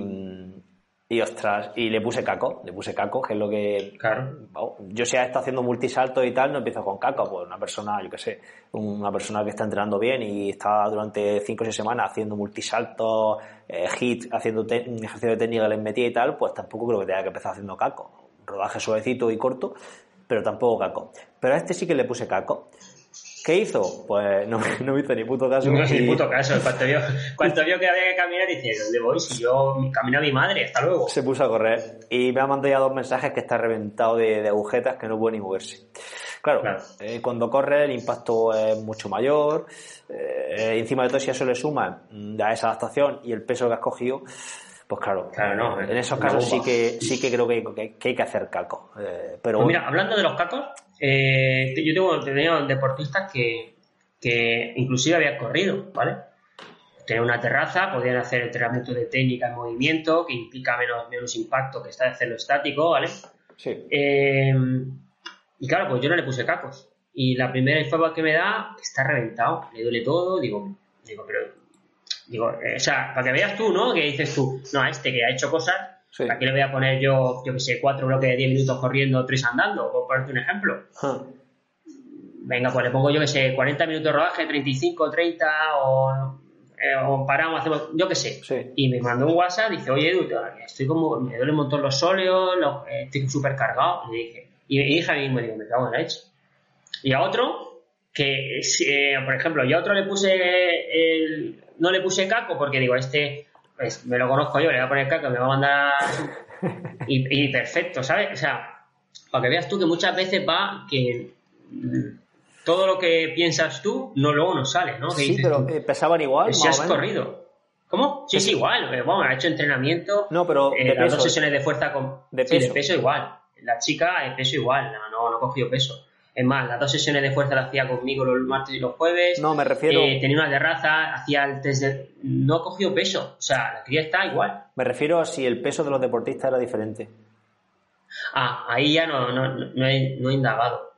y ostras, y le puse caco, le puse caco, que es lo que. Claro. yo si está haciendo multisalto y tal, no empiezo con caco, pues una persona, yo qué sé, una persona que está entrenando bien y está durante 5 o 6 semanas haciendo multisalto, eh, hit, haciendo un ejercicio de técnica que les metía y tal, pues tampoco creo que tenga que empezar haciendo caco. rodaje suavecito y corto, pero tampoco caco. Pero a este sí que le puse caco. ¿Qué hizo? Pues no, no me hizo ni puto caso. No, ni puto caso. Cuando vio, vio que había que caminar, dice, ¿dónde voy? Si yo camino a mi madre, hasta luego. Se puso a correr y me ha mandado ya dos mensajes que está reventado de, agujetas que no puede ni moverse. Claro, eh, cuando corre el impacto es mucho mayor. Eh, encima de todo, si a eso le suma a esa adaptación y el peso que has cogido, pues claro, claro no, en esos casos sí que sí que creo que, hay que hacer caco. Eh, pero pues mira, hablando de los cacos, eh, yo tengo, tenía deportistas que, que inclusive habían corrido, ¿vale? Tenían una terraza, podían hacer entrenamiento de técnica en movimiento, que implica menos, menos impacto que está de hacerlo estático, ¿vale? Sí. Eh, y claro, pues yo no le puse cacos. Y la primera info que me da, está reventado, le duele todo, digo, digo, pero Digo, eh, o sea, para que veas tú, ¿no? Que dices tú, no, a este que ha hecho cosas, ¿para qué le voy a poner yo, yo que sé, cuatro bloques de 10 minutos corriendo, tres andando? Por ponerte un ejemplo. Venga, pues le pongo yo que sé, 40 minutos de rodaje, 35, 30 o, eh, o paramos, hacemos, yo que sé. Y me mandó un WhatsApp, dice, oye Edu, estoy como, me duele un montón los sóleos, eh, estoy súper cargado. Y dije, y, y dije a mí mismo, digo, me cago en la leche. Y a otro, que, eh, por ejemplo, yo a otro le puse el, no le puse caco porque digo, este, pues me lo conozco yo, le voy a poner caco, me va a mandar y, y perfecto, ¿sabes? O sea, para que veas tú que muchas veces va que todo lo que piensas tú no luego no sale, ¿no? sí, pero pesaban igual. Si has corrido. ¿Cómo? Sí, sí, igual. Bueno, ha hecho entrenamiento. No, pero. Eh, las dos sesiones de fuerza con. De peso. de peso igual. La chica, el peso igual. No, no, no ha cogido peso. Es más, las dos sesiones de fuerza las hacía conmigo los martes y los jueves. No, me refiero. Eh, tenía una terraza, hacía el test de. No ha cogido peso. O sea, la cría está igual. Me refiero a si el peso de los deportistas era diferente. Ah, ahí ya no, no, no, he, no he indagado.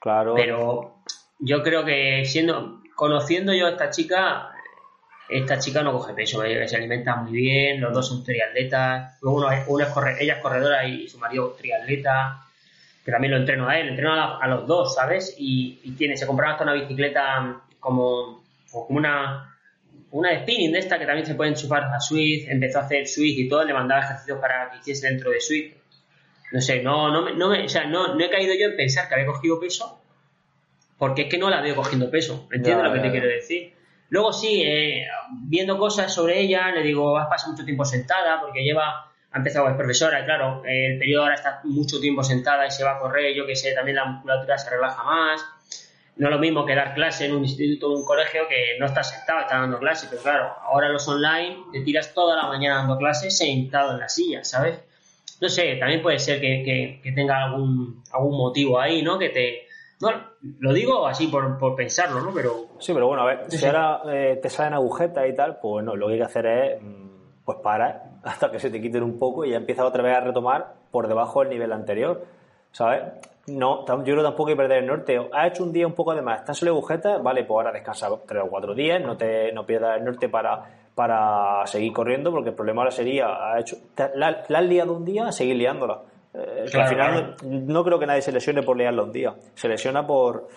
Claro. Pero yo creo que siendo. Conociendo yo a esta chica, esta chica no coge peso, eh, se alimenta muy bien, los dos son triatletas, uno, uno es corre, ella es corredora y su marido triatleta que también lo entreno a él, entreno a, los dos, ¿sabes? Y, tiene, se compraba hasta una bicicleta como, como una, una de spinning de esta que también se puede enchufar a Swift, empezó a hacer Swift y todo, le mandaba ejercicios para que hiciese dentro de Swift. No sé, no, no, no, me, o sea, no, no he caído yo en pensar que había cogido peso, porque es que no la veo cogiendo peso, ¿entiendes lo que te quiero decir? Luego sí, eh, viendo cosas sobre ella, le digo, has pasado mucho tiempo sentada porque lleva ha empezado es profesora claro, el periodo ahora está mucho tiempo sentada y se va a correr, yo que sé, también la musculatura se relaja más. No es lo mismo que dar clase en un instituto o un colegio que no estás sentado, estás dando clase, pero claro, ahora los online te tiras toda la mañana dando clases sentado en la silla, ¿sabes? No sé, también puede ser que, que, tenga algún, algún motivo ahí, ¿no? Que te, bueno, lo digo así por, por, pensarlo, ¿no? Pero... Sí, pero bueno, a ver, si ahora eh, te salen agujetas y tal, pues no, lo que hay que hacer es, mm, pues para hasta que se te quiten un poco y ya empiezas otra vez a retomar por debajo del nivel anterior, ¿sabes? No, yo creo tampoco hay que perder el norte. Has hecho un día un poco de más, estás en agujetas, vale, pues ahora descansa tres o cuatro días, no te no pierdas el norte para, para seguir corriendo, porque el problema ahora sería, has hecho, la, has liado un día, seguir liándola. Eh, al final no creo que nadie se lesione por liarla un día, se lesiona por,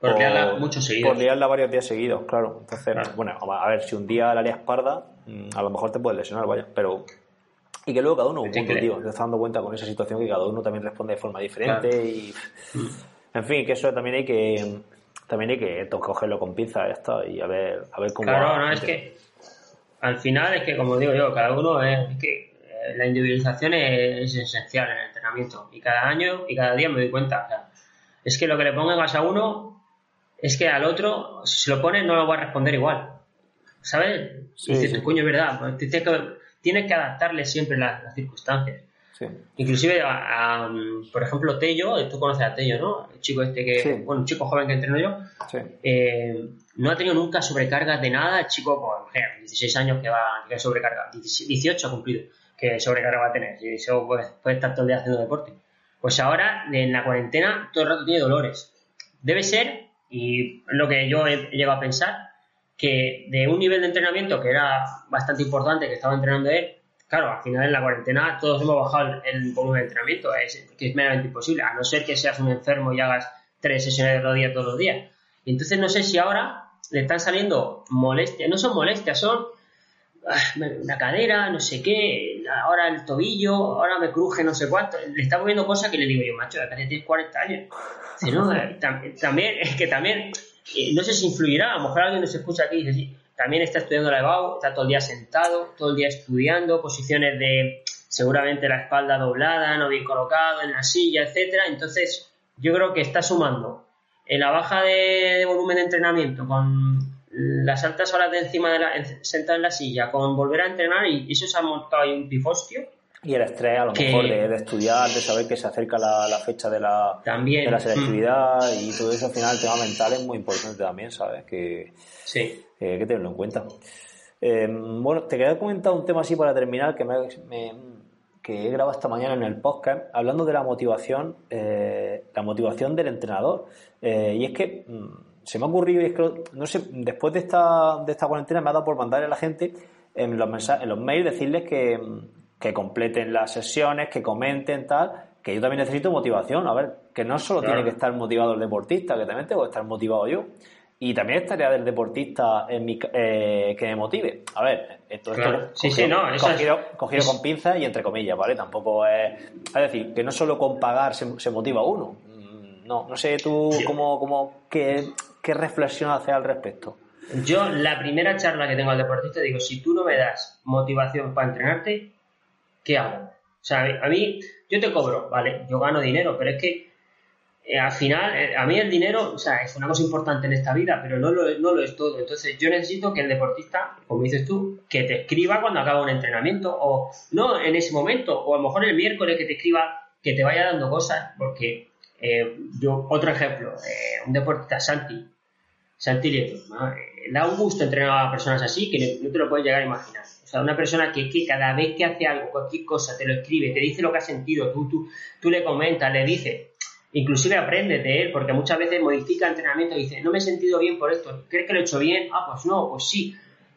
por, liarla mucho seguidos. Por liarla varios días seguidos, claro. Entonces, bueno, a ver, si un día la lias parda, mm, a lo mejor te puedes lesionar, vaya. Pero. Y que luego cada uno, un punto, tío. Te estás dando cuenta con esa situación que cada uno también responde de forma diferente y. En fin, que eso también hay que. También hay que cogerlo con pinza esto y a ver, a ver cómo. Claro, no, es que. Al final es que, como digo yo, cada uno es, es que eh, la individualización es, esencial en el entrenamiento. Y cada año y cada día me doy cuenta. O sea, es que lo que le pongas a uno es que al otro, si se lo pone, no lo va a responder igual. ¿Sabes? Sí, dices, coño, es verdad. Pues tienes, que, tienes que adaptarle siempre las, circunstancias. Inclusive, por ejemplo, Tello, tú conoces a Tello, ¿no? El chico este que, bueno, un chico joven que entreno yo, eh, no ha tenido nunca sobrecargas de nada. El chico, pues, 16 años que va a sobrecarga, 18 ha cumplido, que sobrecarga va a tener. Y eso puede, puede estar todo el día haciendo deporte. Pues ahora, en la cuarentena, todo el rato tiene dolores. Debe ser y lo que yo he llegado a pensar, que de un nivel de entrenamiento que era bastante importante, que estaba entrenando él, claro, al final en la cuarentena todos hemos bajado el, volumen de entrenamiento, es, que es meramente imposible, a no ser que seas un enfermo y hagas tres sesiones de rodilla todos los días. Y entonces no sé si ahora le están saliendo molestias, no son molestias, son ah, la cadera, no sé qué, ahora el tobillo, ahora me cruje no sé cuánto. Le está moviendo cosas que le digo yo, macho, que tienes 40 años. no, eh, también, es que también, eh, no sé si influirá, a lo mejor alguien nos escucha aquí y dice, sí, también está estudiando la EBAU, está todo el día sentado, todo el día estudiando, posiciones de seguramente la espalda doblada, no bien colocado, en la silla, etcétera. Entonces, yo creo que está sumando en la baja de, volumen de entrenamiento con las altas horas de encima de la, sentado en la silla, con volver a entrenar y eso se ha montado ahí un pifostio y el estrés, a lo mejor, de, estudiar, de saber que se acerca la, fecha de la, de la selectividad y todo eso, al final, el tema mental es muy importante también, ¿sabes? Que, sí. hay que tenerlo en cuenta. Eh, bueno, te quería comentar un tema así para terminar que, me, que he grabado esta mañana en el podcast, hablando de la motivación, eh, la motivación del entrenador. Eh, y es que mm, se me ha ocurrido, y es que, no sé, después de esta, de esta cuarentena me ha dado por mandarle a la gente en los, mensajes, en los mails decirles que que completen las sesiones, que comenten, tal, que yo también necesito motivación. A ver, que no solo tiene que estar motivado el deportista, que también tengo que estar motivado yo. Y también es tarea del deportista en mi, eh, que me motive. A ver, esto, es cogido, cogido, con pinzas y entre comillas, ¿vale? Tampoco es. Es decir, que no solo con pagar se, motiva uno. Mm, no, no sé tú cómo, cómo qué, qué reflexión haces al respecto. Yo, la primera charla que tengo al deportista, digo: si tú no me das motivación para entrenarte, ¿qué hago? O sea, a mí, yo te cobro, vale, yo gano dinero, pero es que eh, al final, eh, a mí el dinero, o sea, es una cosa importante en esta vida, pero no lo, no lo es todo. Entonces, yo necesito que el deportista, como dices tú, que te escriba cuando acaba un entrenamiento, o no en ese momento, o a lo mejor el miércoles que te escriba, que te vaya dando cosas, porque eh, yo, otro ejemplo, un deportista, Santi, Santi un gusto entrenar a personas así que no te lo puedes llegar a imaginar. O sea, una persona que, que cada vez que hace algo, cualquier cosa, te lo escribe, te dice lo que ha sentido, tú, tú, tú le comentas, le dices, inclusive aprende de él, porque muchas veces modifica entrenamiento y dice, no me he sentido bien por esto, ¿crees que lo he hecho bien? Ah, pues no, pues sí.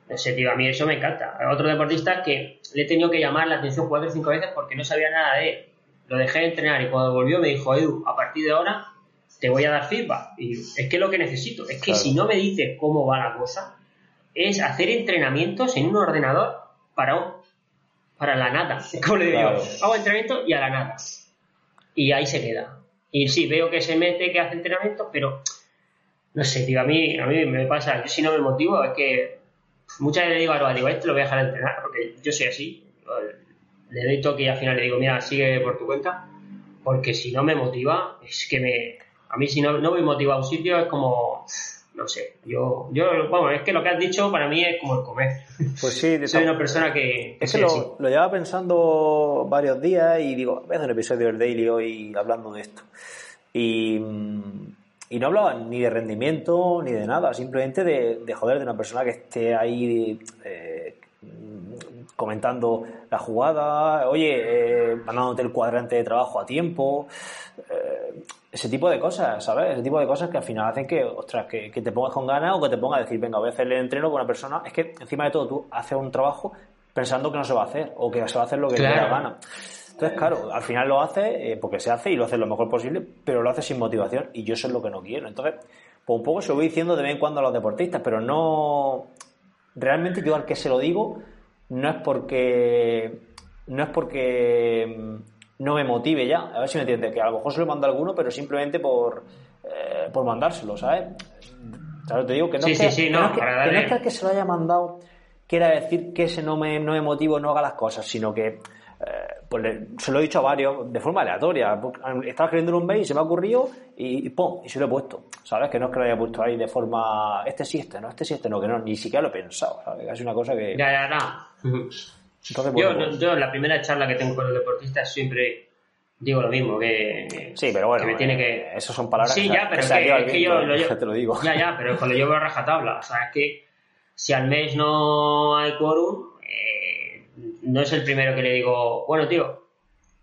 Ese tío, a mí eso me encanta. Otro deportista que le he tenido que llamar la atención cuatro o cinco veces porque no sabía nada de él. Lo dejé de entrenar y cuando volvió me dijo, Edu, a partir de ahora te voy a dar feedback. Y es que es lo que necesito. Es que si no me dices cómo va la cosa, es hacer entrenamientos en un ordenador para, para la nada. Como le digo, hago entrenamiento y a la nada. Y ahí se queda. Y sí, veo que se mete, que hace entrenamiento, pero no sé, tío, a mí, a mí me pasa, yo si no me motivo, es que muchas veces le digo a digo, este lo voy a dejar de entrenar, porque yo soy así. le doy toque y al final le digo, mira, sigue por tu cuenta, porque si no me motiva, es que me... A mí si no, no me motiva a un sitio es como no sé, yo, yo, bueno, es que lo que has dicho para mí es como el comer. Pues sí, soy una persona que... Es que lo, lo, llevaba pensando varios días y digo, voy a hacer un episodio del Daily hoy hablando de esto. Y, y no hablaba ni de rendimiento ni de nada, simplemente de, de joder, de una persona que esté ahí eh, comentando la jugada, oye, eh, mandándote el cuadrante de trabajo a tiempo. Eh, ese tipo de cosas, ¿sabes? Ese tipo de cosas que al final hacen que, ostras, que, te pongas con ganas o que te pongas a decir, venga, voy a hacerle el entreno con una persona. Es que encima de todo tú haces un trabajo pensando que no se va a hacer o que se va a hacer lo que te da gana. Entonces, claro, al final lo hace eh, porque se hace y lo hace lo mejor posible, pero lo hace sin motivación y yo eso es lo que no quiero. Entonces, pues un poco se lo voy diciendo de vez en cuando a los deportistas, pero no. Realmente yo al que se lo digo no es porque. No es porque no me motive ya. A ver si me entiendes, que a lo mejor se lo mando a alguno, pero simplemente por, eh, por mandárselo, ¿sabes? ¿Sabes? Te digo que no, es que, no, es que, que se lo haya mandado quiera decir que ese no me, no me motivo no haga las cosas, sino que eh, pues se lo he dicho a varios de forma aleatoria. Estaba escribiendo un mail y se me ha ocurrido y, ¡pum! Y se lo he puesto. ¿Sabes? Que no es que lo haya puesto ahí de forma este sí, este no, este sí, este no, que no, ni siquiera lo he pensado. ¿sabes? Es una cosa que. Ya, ya, no yo, la primera charla que tengo con los deportistas siempre digo lo mismo, que, sí, pero bueno, me tiene que... Eh, Esas son palabras sí, ya, pero es que, yo lo te lo digo. Ya, ya, pero cuando llevo a rajatabla, o sea, es que si al mes no hay quórum, eh, no es el primero que le digo, bueno, tío,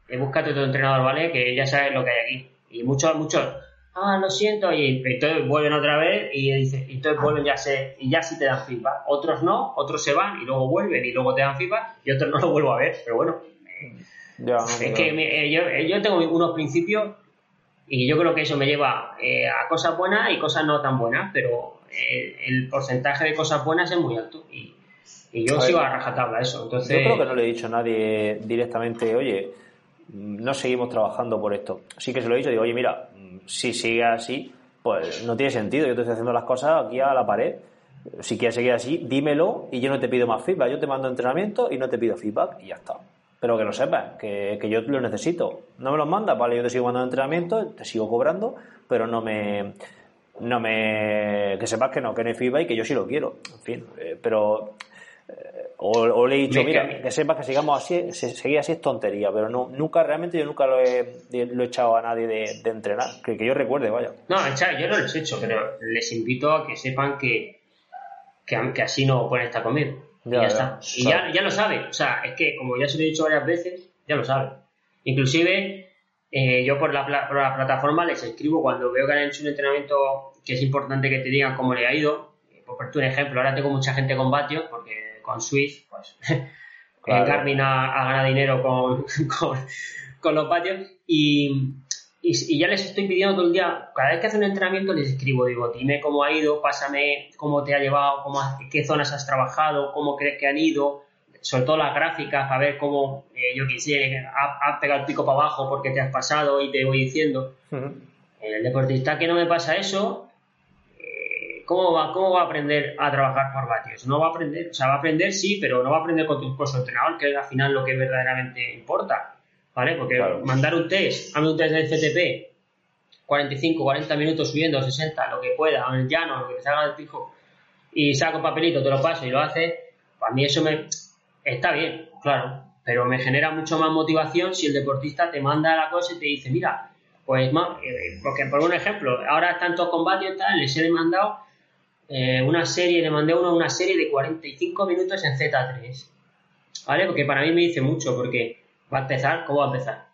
eh, búscate tu entrenador, ¿vale? Que ya sabes lo que hay aquí. Y muchos, muchos, ah, lo siento, y entonces vuelven otra vez y dice, entonces vuelven ya sé, y ya sí te dan feedback. Otros no, otros se van y luego vuelven y luego te dan feedback y otros no lo vuelvo a ver, pero bueno. es que eh, yo, eh, yo, tengo unos principios y yo creo que eso me lleva eh, a cosas buenas y cosas no tan buenas, pero el porcentaje de cosas buenas es muy alto y, y yo sigo a rajatabla eso. Entonces, yo creo que no le he dicho a nadie directamente, oye, no seguimos trabajando por esto. Sí que se lo he dicho, digo, oye, mira, si sigue así, pues no tiene sentido. Yo estoy haciendo las cosas aquí a la pared. Si quieres seguir así, dímelo y yo no te pido más feedback. Yo te mando entrenamiento y no te pido feedback y ya está. Pero que lo sepas, que, yo lo necesito. No me los mandas, vale, yo te sigo mandando entrenamiento, te sigo cobrando, pero no me. No me. Que sepas que no, que no hay feedback y que yo sí lo quiero. En fin, eh, pero o, le he dicho, mira, que sepas que sigamos así, seguir así es tontería, pero no, nunca, realmente yo nunca lo he, lo he echado a nadie de, entrenar, que, yo recuerde, vaya. No, yo no lo he hecho, pero les invito a que sepan que, que, así no pueden estar conmigo. y ya, está. Y ya, ya, lo sabe, o sea, es que como ya se lo he dicho varias veces, ya lo sabe. Inclusive, eh, yo por la, por la plataforma les escribo cuando veo que han hecho un entrenamiento que es importante que te digan cómo le ha ido. Por ponerte un ejemplo, ahora tengo mucha gente con vatios porque con Swift, pues Garmin ha, ganado dinero con, con, los patios y, y, ya les estoy pidiendo todo el día, cada vez que hace un entrenamiento les escribo, digo, dime cómo ha ido, pásame cómo te ha llevado, cómo, qué zonas has trabajado, cómo crees que han ido, sobre todo las gráficas, a ver cómo, eh, yo quisiera, ha, ha, pegado el pico para abajo porque te has pasado y te voy diciendo. El deportista que no me pasa eso, ¿cómo va, ¿cómo va a aprender a trabajar por vatios? No va a aprender, o sea, va a aprender sí, pero no va a aprender con tu, con entrenador, que es al final lo que verdaderamente importa, ¿vale? Porque mandar un test, hazme un test del CTP, 45, 40 minutos subiendo, 60, lo que pueda, en el llano, lo que te salga del pijo, y saco un papelito, te lo paso y lo hace, para mí eso me está bien, claro, pero me genera mucho más motivación si el deportista te manda la cosa y te dice, mira, pues más, eh, porque por un ejemplo, ahora están todos combates y tal, les he mandado eh, una serie, le mandé uno una serie de 45 minutos en Z3. ¿Vale? Porque para mí me dice mucho, porque va a empezar, ¿cómo va a empezar?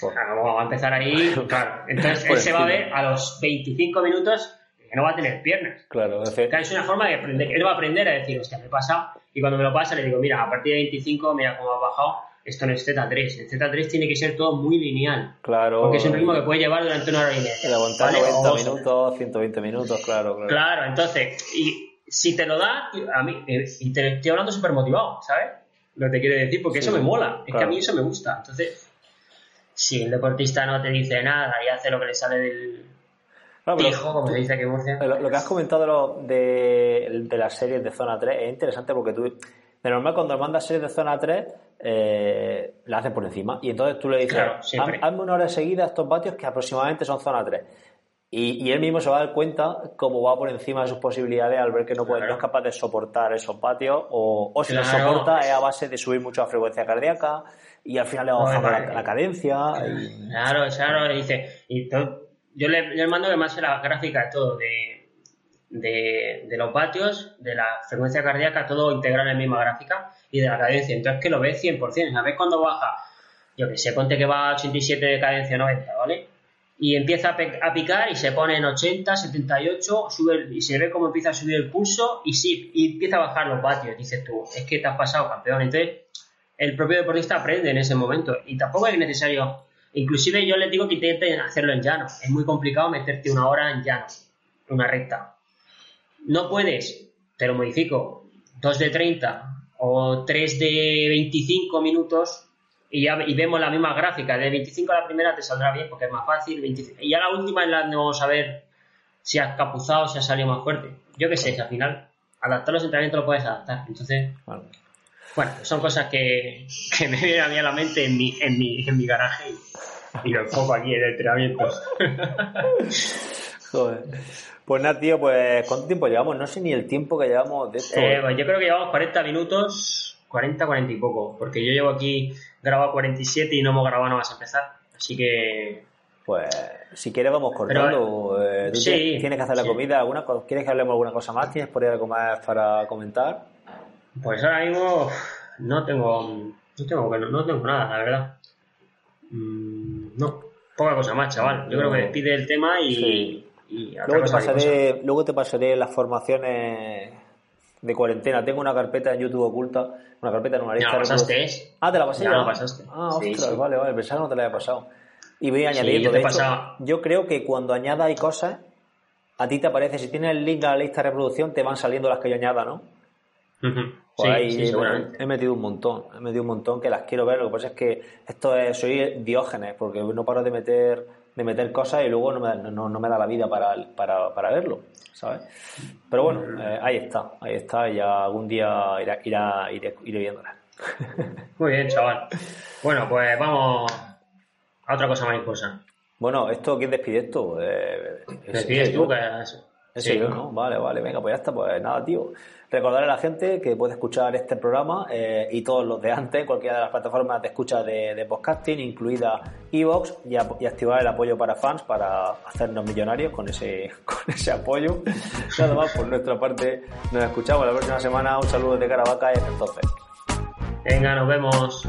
Pues va a empezar ahí, claro. Entonces él se va a ver a los 25 minutos que no va a tener piernas. Claro, es una forma de aprender, él va a aprender a decir, hostia, me he pasado. Y cuando me lo pasa, le digo, mira, a partir de 25, mira cómo ha bajado esto no es Z3. El Z3 tiene que ser todo muy lineal. Claro. Porque es un ritmo que puede llevar durante una hora y media. El aguantar 90 minutos, 120 minutos, claro, claro. Claro, entonces, y si te lo da, a mí, eh, y te estoy hablando súper motivado, ¿sabes? Lo que te quiere decir, porque eso me mola. Es que a mí eso me gusta. Entonces, si el deportista no te dice nada y hace lo que le sale del, Hijo, como se dice Lo, que has comentado de, de, las series de Zona 3 es interesante porque tú De normal, cuando mandas series de zona 3, eh, la hacen por encima. Y entonces tú le dices, hazme una hora seguida estos vatios que aproximadamente son zona 3. Y, él mismo se va a dar cuenta cómo va por encima de sus posibilidades al ver que no, puede, no es capaz de soportar esos patios o, si lo soporta es a base de subir mucho la frecuencia cardíaca y al final le va bajando la, cadencia. Claro, claro, dice. Y yo le, mando que más la gráfica de todo, de, de, los vatios, de la frecuencia cardíaca, todo integrado en la misma gráfica y de la cadencia. Entonces que lo ves 100%. ¿Sabes cuando baja? Yo que sé, ponte que va a 87 de cadencia 90, ¿vale? y empieza a, picar y se pone en 80, 78, sube y se ve cómo empieza a subir el pulso y sí, y empieza a bajar los vatios. Dices tú, es que te has pasado campeón. Entonces, el propio deportista aprende en ese momento y tampoco es necesario. Inclusive yo les digo que intenten hacerlo en llano. Es muy complicado meterte una hora en llano, una recta. No puedes, te lo modifico, 2 de 30 o 3 de 25 minutos y, ya, y vemos la misma gráfica. De 25 a la primera te saldrá bien porque es más fácil. y ya la última es la donde vamos a ver si has capuzado o si has salido más fuerte. Yo qué sé, si al final adaptar los entrenamientos lo puedes adaptar. Entonces, bueno, son cosas que, que, me vienen a mí a la mente en mi, en mi, en mi garaje y, lo enfoco aquí en entrenamientos. Joder. Pues nada, tío, pues ¿cuánto tiempo llevamos? No sé ni el tiempo que llevamos de esto. Eh, pues yo creo que llevamos 40 minutos, 40, 40 y poco, porque yo llevo aquí grabado 47 y no hemos grabado nada más empezar. Así que. Pues si quieres vamos cortando. Eh, tienes que hacer la comida. ¿Alguna, ¿Quieres que hablemos alguna cosa más? ¿Tienes por ahí algo más para comentar? Pues ahora mismo no tengo. No tengo, no, tengo nada, la verdad. Mm, no, poca cosa más, chaval. Yo creo que despide el tema y. luego, te pasaré, luego te pasaré las formaciones de cuarentena. Tengo una carpeta en YouTube oculta, una carpeta en una lista. ¿La pasaste? Ah, ¿te la pasé ya? la pasaste. Ah, ostras, vale, vale, pensaba que no te la había pasado. Y voy añadiendo. de hecho, yo creo que cuando añada hay cosas, a ti te aparece, si tienes el link a la lista de reproducción, te van saliendo las que yo añada, ¿no? Pues ahí he, metido un montón, he metido un montón que las quiero ver. Lo que pasa es que esto es, soy diógenes, porque no paro de meter de meter cosas y luego no me, no, no me da la vida para, para, para, verlo, ¿sabes? Pero bueno, eh, ahí está, ahí está, y ya algún día irá, irá, iré, iré viéndola. Muy bien, chaval. Bueno, pues vamos a otra cosa más importante. Bueno, ¿esto quién despide esto? Eh, ¿Despides tú? Que es... Sí, yo, ¿no? Vale, vale, venga, pues ya está, pues nada, tío. Recordarle a la gente que puede escuchar este programa eh, y todos los de antes, cualquiera de las plataformas de escucha de, podcasting, incluida Evox, y, y, activar el apoyo para fans para hacernos millonarios con ese, con ese apoyo. Nada más, por nuestra parte, nos escuchamos la próxima semana. Un saludo de Caravaca y hasta entonces. Venga, nos vemos.